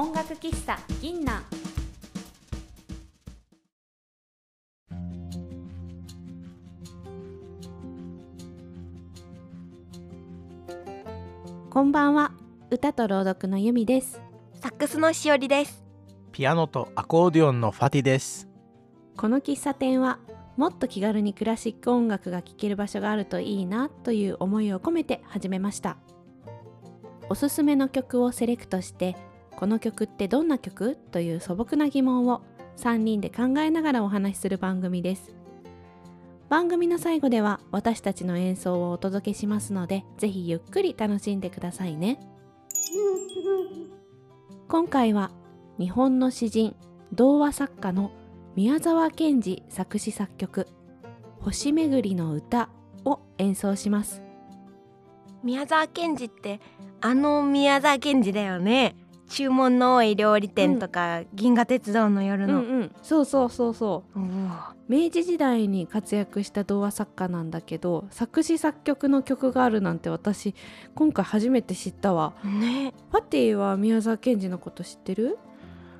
音楽喫茶銀南こんばんは。歌と朗読のゆみです。サックスのしおりです。ピアノとアコーディオンのファティです。この喫茶店はもっと気軽にクラシック音楽が聴ける場所があるといいなという思いを込めて始めました。おすすめの曲をセレクトしてこの曲ってどんな曲？という素朴な疑問を3人で考えながらお話しする番組です。番組の最後では私たちの演奏をお届けしますのでぜひゆっくり楽しんでくださいね。今回は日本の詩人童話作家の宮沢賢治作詞作曲「星めぐりの歌」を演奏します。宮沢賢治ってあの宮沢賢治だよね。注文の多い料理店とか、銀河鉄道の夜の、うんうん。そうそうそうそう。明治時代に活躍した童話作家なんだけど作詞作曲の曲があるなんて私今回初めて知ったわ。ね。パティは宮沢賢治のこと知ってる？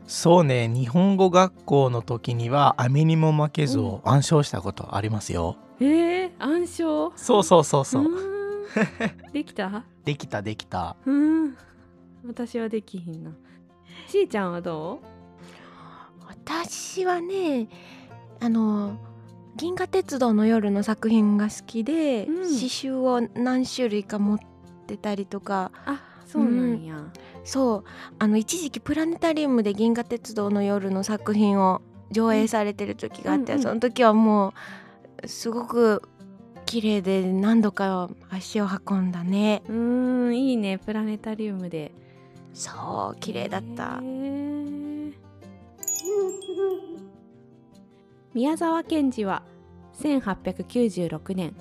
そうね。日本語学校の時には雨にも負けずを暗唱したことありますよ、えー、暗唱？そうそうそうそう、できた？できたできた。うーん私はできひんな。しーちゃんはど私はねあの銀河鉄道の夜の作品が好きで、うん。刺繍を何種類か持ってたりとか。うあそうなんや、そう。あの一時期プラネタリウムで銀河鉄道の夜の作品を上映されてる時があって、うんうん。その時はもうすごく綺麗で何度か足を運んだね。うーんいいね。プラネタリウムでそう綺麗だった。宮沢賢治は1896年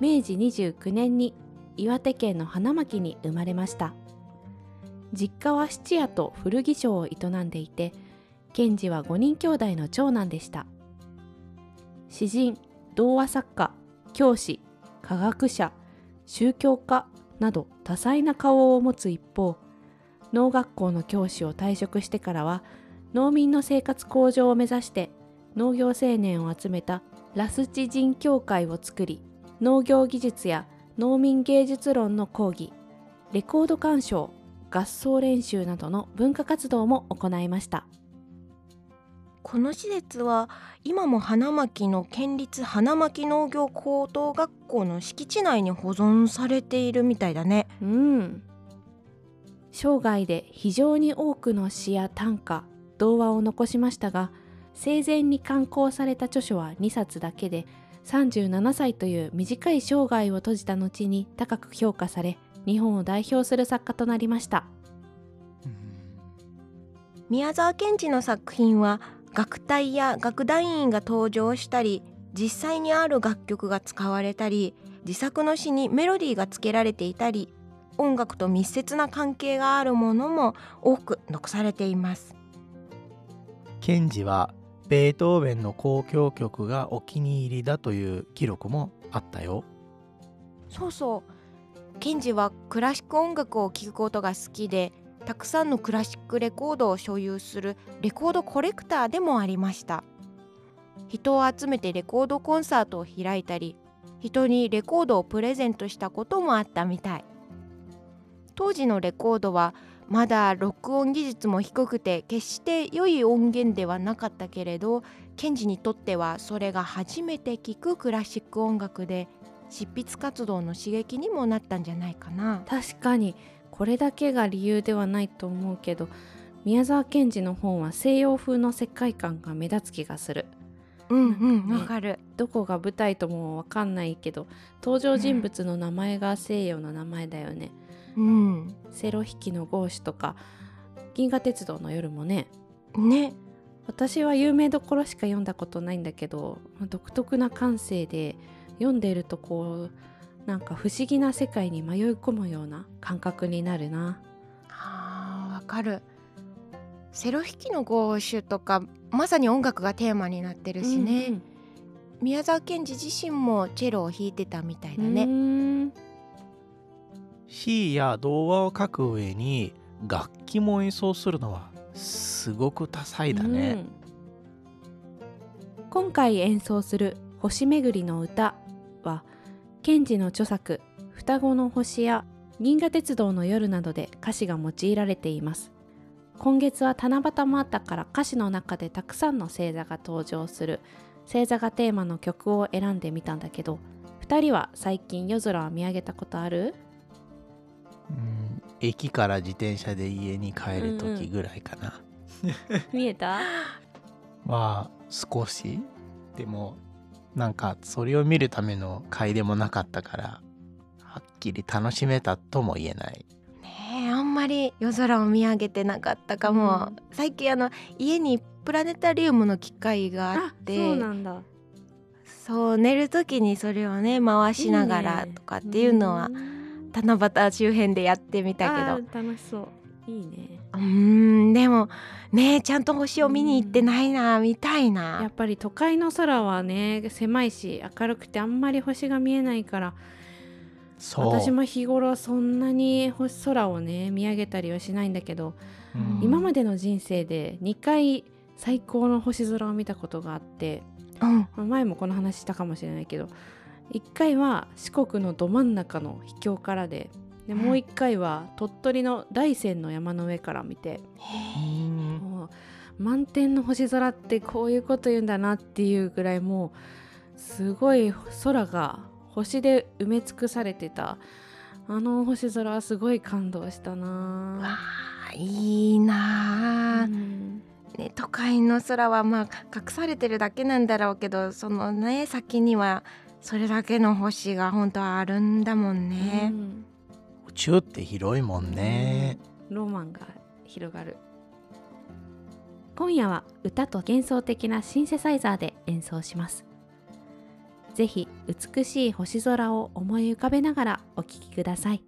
明治29年に岩手県の花巻に生まれました。実家は質屋と古着商を営んでいて賢治は5人兄弟の長男でした。詩人童話作家教師科学者宗教家など多彩な顔を持つ一方農学校の教師を退職してからは農民の生活向上を目指して農業青年を集めたラスチ人協会を作り農業技術や農民芸術論の講義レコード鑑賞合奏練習などの文化活動も行いました。この施設は今も花巻の県立花巻農業高等学校の敷地内に保存されているみたいだね。うん生涯で非常に多くの詩や短歌童話を残しましたが生前に刊行された著書は2冊だけで37歳という短い生涯を閉じた後に高く評価され日本を代表する作家となりました。宮沢賢治の作品は楽隊や楽団員が登場したり実際にある楽曲が使われたり自作の詩にメロディーがつけられていたり音楽と密接な関係があるものも多く残されています。ケンジはベートーベンの交響曲がお気に入りだという記録もあったよ。そうそう。賢治はクラシック音楽を聴くことが好きでたくさんのクラシックレコードを所有するレコードコレクターでもありました。人を集めてレコードコンサートを開いたり人にレコードをプレゼントしたこともあったみたい当時のレコードはまだ録音技術も低くて決して良い音源ではなかったけれど賢治にとってはそれが初めて聴くクラシック音楽で執筆活動の刺激にもなったんじゃないかな。確かにこれだけが理由ではないと思うけど宮沢賢治の本は西洋風の世界観が目立つ気がするうんうんねわかる。どこが舞台ともわかんないけど登場人物の名前が西洋の名前だよね、うん。セロ引きのゴーシュとか銀河鉄道の夜もねね。私は有名どころしか読んだことないんだけど独特な感性で読んでるとこうなんか不思議な世界に迷い込むような感覚になるなあーわかる。セロ弾きのゴーシュとかまさに音楽がテーマになってるしね、うん宮沢賢治自身もチェロを弾いてたみたいだうんね。うん。詩や童話を書く上に楽器も演奏するのはすごく多彩だね、うん今回演奏する「星めぐりの歌」は賢治の著作「双子の星」や「銀河鉄道の夜」などで歌詞が用いられています今月は七夕もあったから歌詞の中でたくさんの星座が登場する。星座がテーマの曲を選んでみたんだけど2人は最近夜空を見上げたことある？うん駅から自転車で家に帰る時ぐらいかな、見えた？まあ少しでもなんかそれを見るための回でもなかったからはっきり楽しめたとも言えないまり夜空を見上げてなかったかも、うん。最近あの家にプラネタリウムの機械があってそうなんだ。そう寝る時にそれをね回しながらとかっていうのはん七夕周辺でやってみたけど。楽しそう。いいね。うーんでもねちゃんと星を見に行ってないな見たいやなっぱり都会の空はね狭いし明るくてあんまり星が見えないから私も日頃そんなに星空をね見上げたりはしないんだけど、うん。今までの人生で2回最高の星空を見たことがあってうん。まあ前もこの話したかもしれないけど1回は四国のど真ん中の秘境からででもう1回は鳥取の大山の山の上から見て満天の星空ってこういうこと言うんだなっていうぐらいもうすごい空が星で埋め尽くされてた。あの星空はすごい感動したわなあいいなあ、うん。ね、都会の空はまあ隠されてるだけなんだろうけどそのね先にはそれだけの星が本当はあるんだもんね。う。ん宇宙って広いもんね、ロマンが広がる。今夜は歌と幻想的なシンセサイザーで演奏しますぜひ美しい星空を思い浮かべながらお聴きください。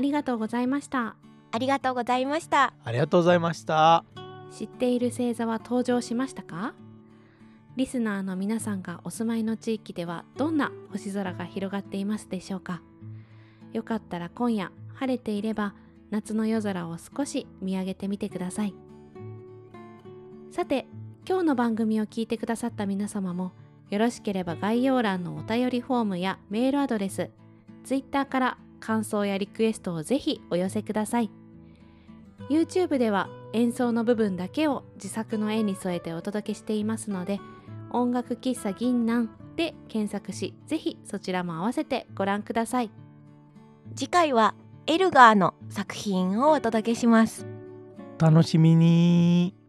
ありがとうございました。ありがとうございました。ありがとうございました。知っている星座は登場しましたか？リスナーの皆さんがお住まいの地域ではどんな星空が広がっていますでしょうか？よかったら今夜晴れていれば夏の夜空を少し見上げてみてください。さて今日の番組を聞いてくださった皆様もよろしければ概要欄のお便りフォームやメールアドレス Twitter から感想やリクエストをぜひお寄せください。YouTube では演奏の部分だけを自作の絵に添えてお届けしていますので音楽喫茶銀南で検索しぜひそちらも合わせてご覧ください。次回はエルガーの作品をお届けします。楽しみに